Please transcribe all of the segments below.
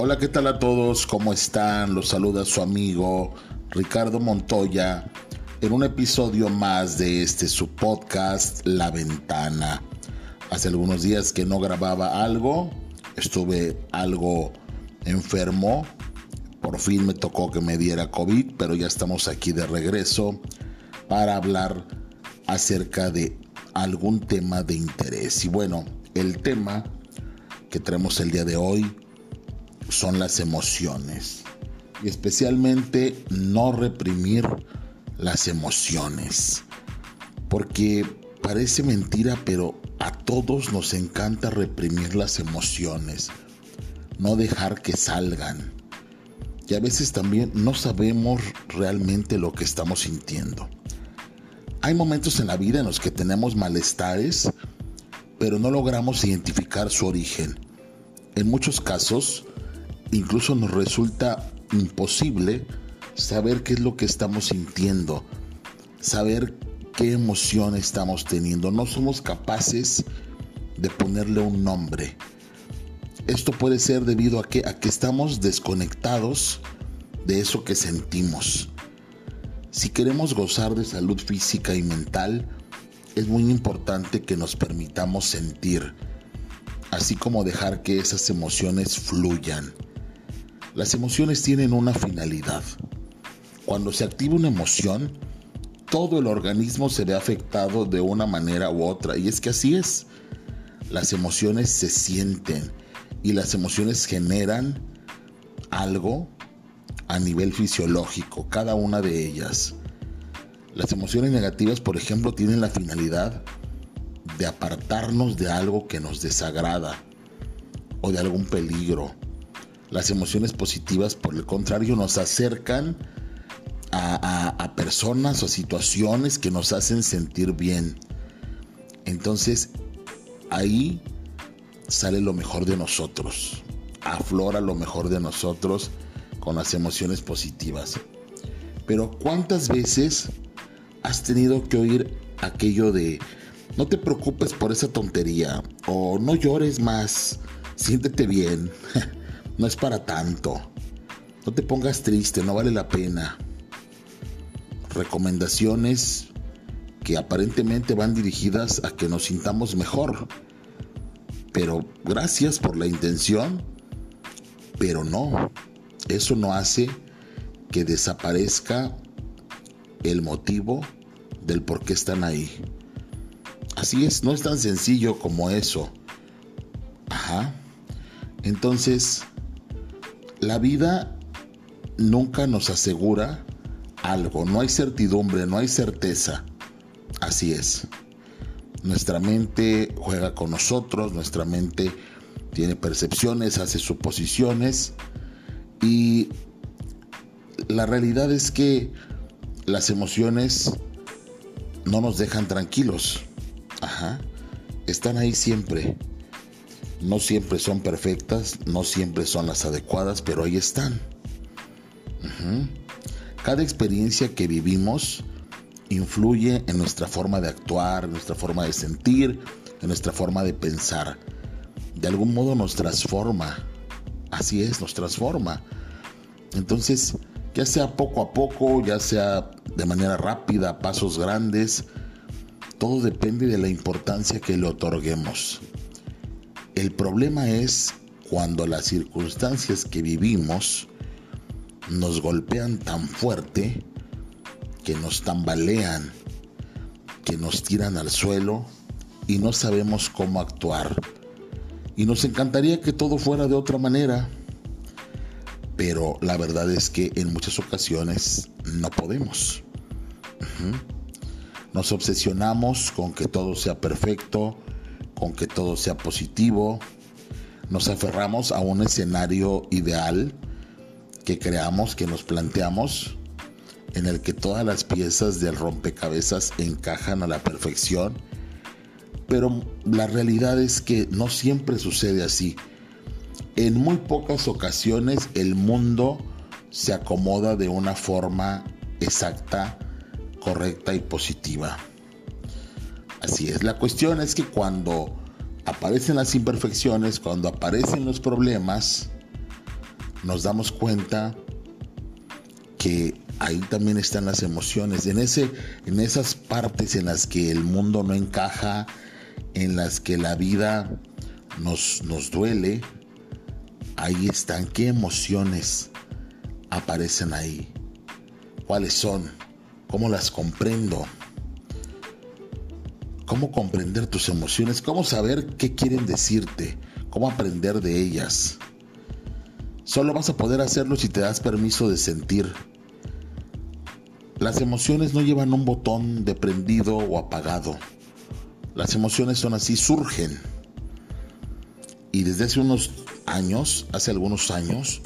Hola, ¿qué tal a todos? ¿Cómo están? Los saluda su amigo Ricardo Montoya en un episodio más de este su podcast La Ventana. Hace algunos días que no grababa algo, estuve algo enfermo, por fin me tocó que me diera COVID, pero ya estamos aquí de regreso para hablar acerca de algún tema de interés. Y bueno, el tema que tenemos el día de hoy son las emociones y especialmente no reprimir las emociones. Porque parece mentira, pero a todos nos encanta reprimir las emociones, no dejar que salgan. Y a veces también no sabemos realmente lo que estamos sintiendo. Hay momentos en la vida en los que tenemos malestares, pero no logramos identificar su origen. En muchos casos, incluso nos resulta imposible saber qué es lo que estamos sintiendo, saber qué emoción estamos teniendo. No somos capaces de ponerle un nombre. Esto puede ser debido a que, a que estamos desconectados de eso que sentimos. Si queremos gozar de salud física y mental, es muy importante que nos permitamos sentir, así como dejar que esas emociones fluyan. Las emociones tienen una finalidad. Cuando se activa una emoción, todo el organismo se ve afectado de una manera u otra. Y es que así es. Las emociones se sienten y las emociones generan algo a nivel fisiológico, cada una de ellas. Las emociones negativas, por ejemplo, tienen la finalidad de apartarnos de algo que nos desagrada o de algún peligro las emociones positivas, por el contrario, nos acercan a, personas o situaciones que nos hacen sentir bien. Entonces, ahí sale lo mejor de nosotros, aflora lo mejor de nosotros con las emociones positivas. Pero ¿cuántas veces has tenido que oír aquello de no te preocupes por esa tontería o no llores más, siéntete bien? No es para tanto. No te pongas triste, no vale la pena. Recomendaciones que aparentemente van dirigidas a que nos sintamos mejor. Pero gracias por la intención, pero no. Eso no hace que desaparezca el motivo del por qué están ahí. Así es, no es tan sencillo como eso. Ajá. Entonces, la vida nunca nos asegura algo, no hay certidumbre, no hay certeza. Así es. Nuestra mente juega con nosotros, nuestra mente tiene percepciones, hace suposiciones y la realidad es que las emociones no nos dejan tranquilos. Ajá. Están ahí siempre. No siempre son perfectas, no siempre son las adecuadas, pero ahí están. Cada experiencia que vivimos influye en nuestra forma de actuar, en nuestra forma de sentir, en nuestra forma de pensar. De algún modo nos transforma. Así es, nos transforma. Entonces, ya sea poco a poco, ya sea de manera rápida, pasos grandes, todo depende de la importancia que le otorguemos. El problema es cuando las circunstancias que vivimos nos golpean tan fuerte que nos tambalean, que nos tiran al suelo y no sabemos cómo actuar. Y nos encantaría que todo fuera de otra manera, pero la verdad es que en muchas ocasiones no podemos. Nos obsesionamos con que todo sea perfecto, con que todo sea positivo. Nos aferramos a un escenario ideal que creamos, que nos planteamos, en el que todas las piezas del rompecabezas encajan a la perfección. Pero la realidad es que no siempre sucede así. En muy pocas ocasiones el mundo se acomoda de una forma exacta, correcta y positiva. Así es, la cuestión es que cuando aparecen las imperfecciones, cuando aparecen los problemas, nos damos cuenta que ahí también están las emociones, en, ese, en esas partes en las que el mundo no encaja, en las que la vida nos, nos duele, ahí están. ¿Qué emociones aparecen ahí? ¿Cuáles son? ¿Cómo las comprendo? ¿Cómo comprender tus emociones? ¿Cómo saber qué quieren decirte? ¿Cómo aprender de ellas? Solo vas a poder hacerlo si te das permiso de sentir. Las emociones no llevan un botón de prendido o apagado. Las emociones son así, surgen. Y desde hace unos años, hace algunos años,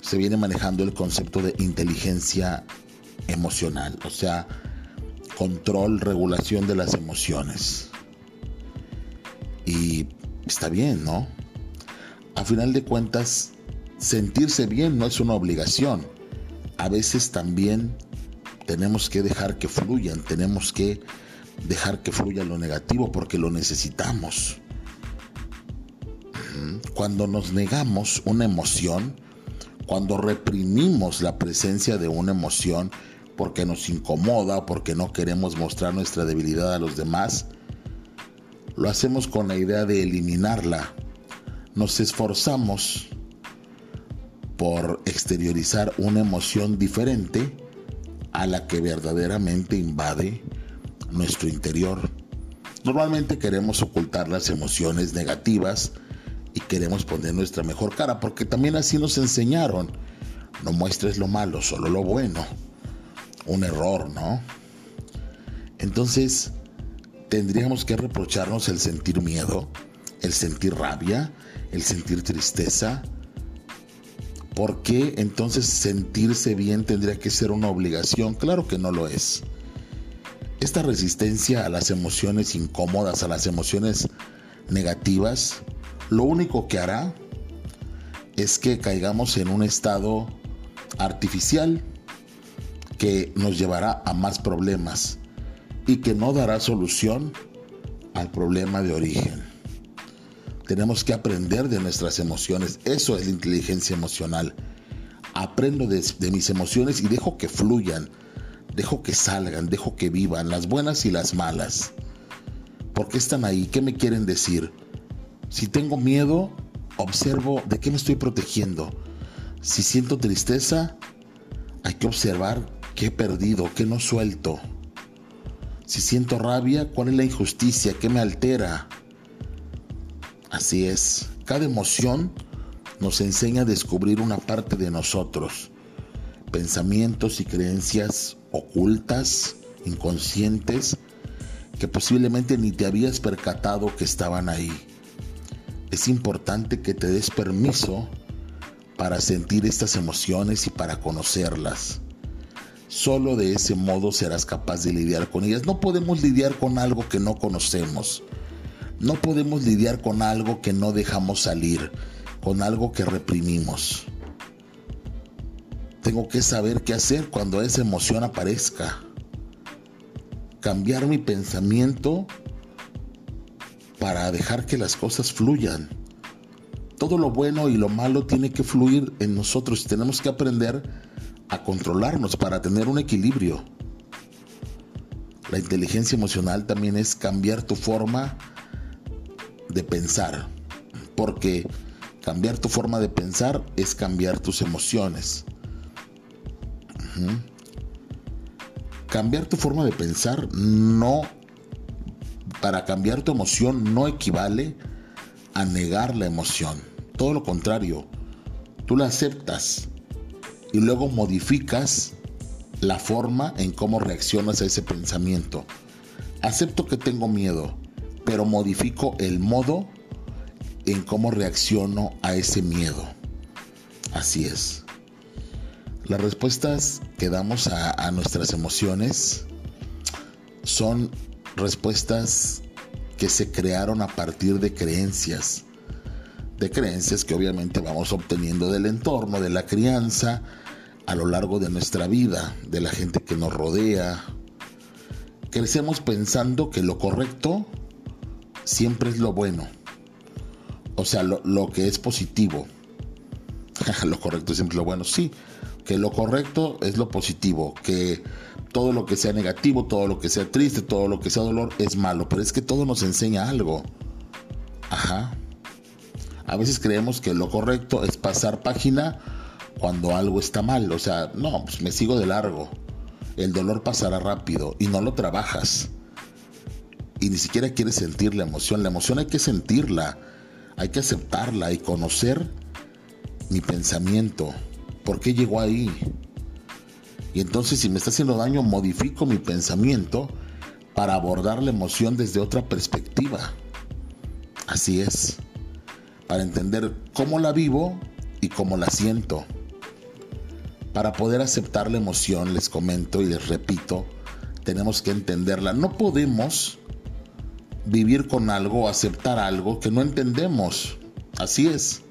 se viene manejando el concepto de inteligencia emocional, o sea, control, regulación de las emociones. Y está bien, ¿no? A final de cuentas, sentirse bien no es una obligación. A veces también tenemos que dejar que fluyan, tenemos que dejar que fluya lo negativo porque lo necesitamos. Cuando nos negamos una emoción, cuando reprimimos la presencia de una emoción porque nos incomoda o porque no queremos mostrar nuestra debilidad a los demás, lo hacemos con la idea de eliminarla. Nos esforzamos por exteriorizar una emoción diferente a la que verdaderamente invade nuestro interior. Normalmente queremos ocultar las emociones negativas y queremos poner nuestra mejor cara, porque también así nos enseñaron. No muestres lo malo, solo lo bueno. Un error, ¿no? Entonces, tendríamos que reprocharnos el sentir miedo, el sentir rabia, el sentir tristeza. ¿Por qué entonces sentirse bien tendría que ser una obligación? Claro que no lo es. Esta resistencia a las emociones incómodas, a las emociones negativas, lo único que hará es que caigamos en un estado artificial que nos llevará a más problemas y que no dará solución al problema de origen. Tenemos que aprender de nuestras emociones. Eso es la inteligencia emocional. Aprendo de, mis emociones y dejo que fluyan, dejo que salgan, dejo que vivan, las buenas y las malas. ¿Por qué están ahí? ¿Qué me quieren decir? Si tengo miedo, observo de qué me estoy protegiendo. Si siento tristeza, hay que observar qué he perdido, qué no suelto. Si siento rabia, cuál es la injusticia, qué me altera. Así es, cada emoción nos enseña a descubrir una parte de nosotros, pensamientos y creencias ocultas, inconscientes, que posiblemente ni te habías percatado que estaban ahí es importante que te des permiso para sentir estas emociones y para conocerlas. Solo de ese modo serás capaz de lidiar con ellas. No podemos lidiar con algo que no conocemos. No podemos lidiar con algo que no dejamos salir, con algo que reprimimos. Tengo que saber qué hacer cuando esa emoción aparezca. Cambiar mi pensamiento para dejar que las cosas fluyan. Todo lo bueno y lo malo tiene que fluir en nosotros. Tenemos que aprender a controlarnos para tener un equilibrio. La inteligencia emocional también es cambiar tu forma de pensar. Porque cambiar tu forma de pensar es cambiar tus emociones. Cambiar tu forma de pensar no para cambiar tu emoción no equivale a negar la emoción. Todo lo contrario, tú la aceptas y luego modificas la forma en cómo reaccionas a ese pensamiento. Acepto que tengo miedo, pero modifico el modo en cómo reacciono a ese miedo. Así es. Las respuestas que damos a, a nuestras emociones son respuestas que se crearon a partir de creencias, de creencias que obviamente vamos obteniendo del entorno, de la crianza, a lo largo de nuestra vida, de la gente que nos rodea. Crecemos pensando que lo correcto siempre es lo bueno, o sea, lo, que es positivo. lo correcto es siempre lo bueno. Sí, que lo correcto es lo positivo, que todo lo que sea negativo, todo lo que sea triste, todo lo que sea dolor es malo, pero es que todo nos enseña algo. Ajá. A veces creemos que lo correcto es pasar página cuando algo está mal, o sea, no, pues me sigo de largo. El dolor pasará rápido y no lo trabajas. Y ni siquiera quieres sentir la emoción. La emoción hay que sentirla, hay que aceptarla y conocer mi pensamiento. ¿Por qué llegó ahí? Y entonces si me está haciendo daño, modifico mi pensamiento para abordar la emoción desde otra perspectiva. Así es. Para entender cómo la vivo y cómo la siento. Para poder aceptar la emoción, les comento y les repito, tenemos que entenderla. No podemos vivir con algo aceptar algo que no entendemos. Así es.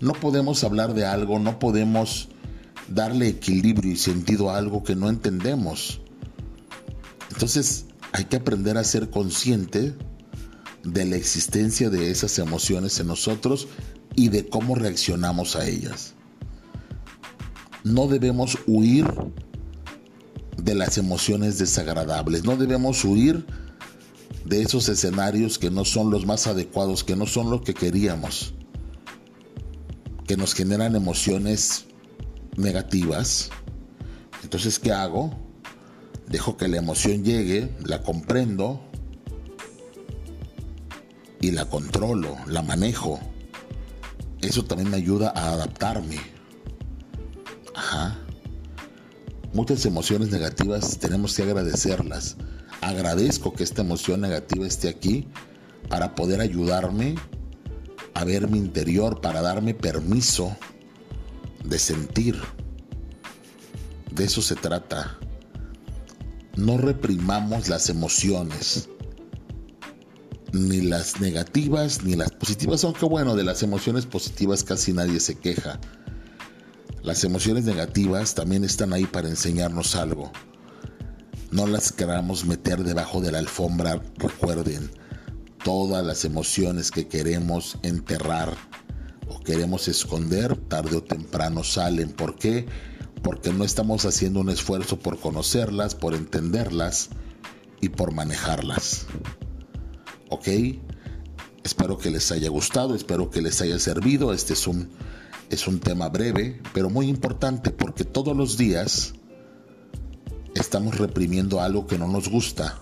No podemos hablar de algo, no podemos darle equilibrio y sentido a algo que no entendemos. Entonces hay que aprender a ser consciente de la existencia de esas emociones en nosotros y de cómo reaccionamos a ellas. No debemos huir de las emociones desagradables, no debemos huir de esos escenarios que no son los más adecuados, que no son lo que queríamos que nos generan emociones negativas. Entonces, ¿qué hago? Dejo que la emoción llegue, la comprendo y la controlo, la manejo. Eso también me ayuda a adaptarme. Muchas emociones negativas tenemos que agradecerlas. Agradezco que esta emoción negativa esté aquí para poder ayudarme a ver mi interior, para darme permiso de sentir. De eso se trata. No reprimamos las emociones, ni las negativas ni las positivas, aunque bueno, de las emociones positivas casi nadie se queja. Las emociones negativas también están ahí para enseñarnos algo. No las queramos meter debajo de la alfombra, recuerden, todas las emociones que queremos enterrar o queremos esconder, tarde o temprano salen. ¿Por qué? Porque no estamos haciendo un esfuerzo por conocerlas, por entenderlas y por manejarlas. ¿Ok? Espero que les haya gustado, espero que les haya servido. Este es un, es un tema breve, pero muy importante porque todos los días estamos reprimiendo algo que no nos gusta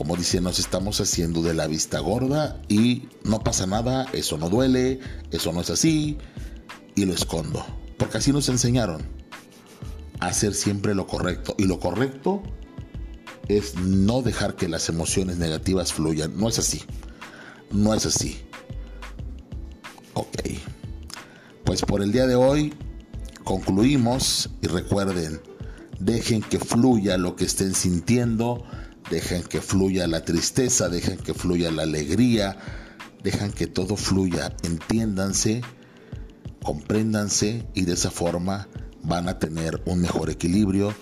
como dice, nos estamos haciendo de la vista gorda y no pasa nada, eso no duele, eso no es así y lo escondo. Porque así nos enseñaron a hacer siempre lo correcto. Y lo correcto es no dejar que las emociones negativas fluyan. No es así. No es así. Pues por el día de hoy concluimos y recuerden, dejen que fluya lo que estén sintiendo dejan que fluya la tristeza, dejan que fluya la alegría, dejan que todo fluya, entiéndanse, compréndanse y de esa forma van a tener un mejor equilibrio,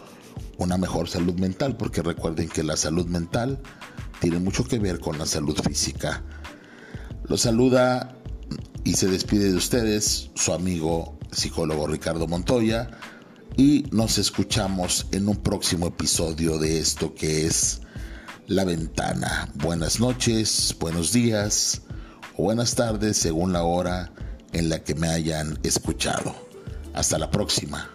una mejor salud mental, porque recuerden que la salud mental tiene mucho que ver con la salud física. Los saluda y se despide de ustedes su amigo psicólogo Ricardo Montoya y nos escuchamos en un próximo episodio de esto que es la Ventana. Buenas noches, buenos días o buenas tardes según la hora en la que me hayan escuchado. Hasta la próxima.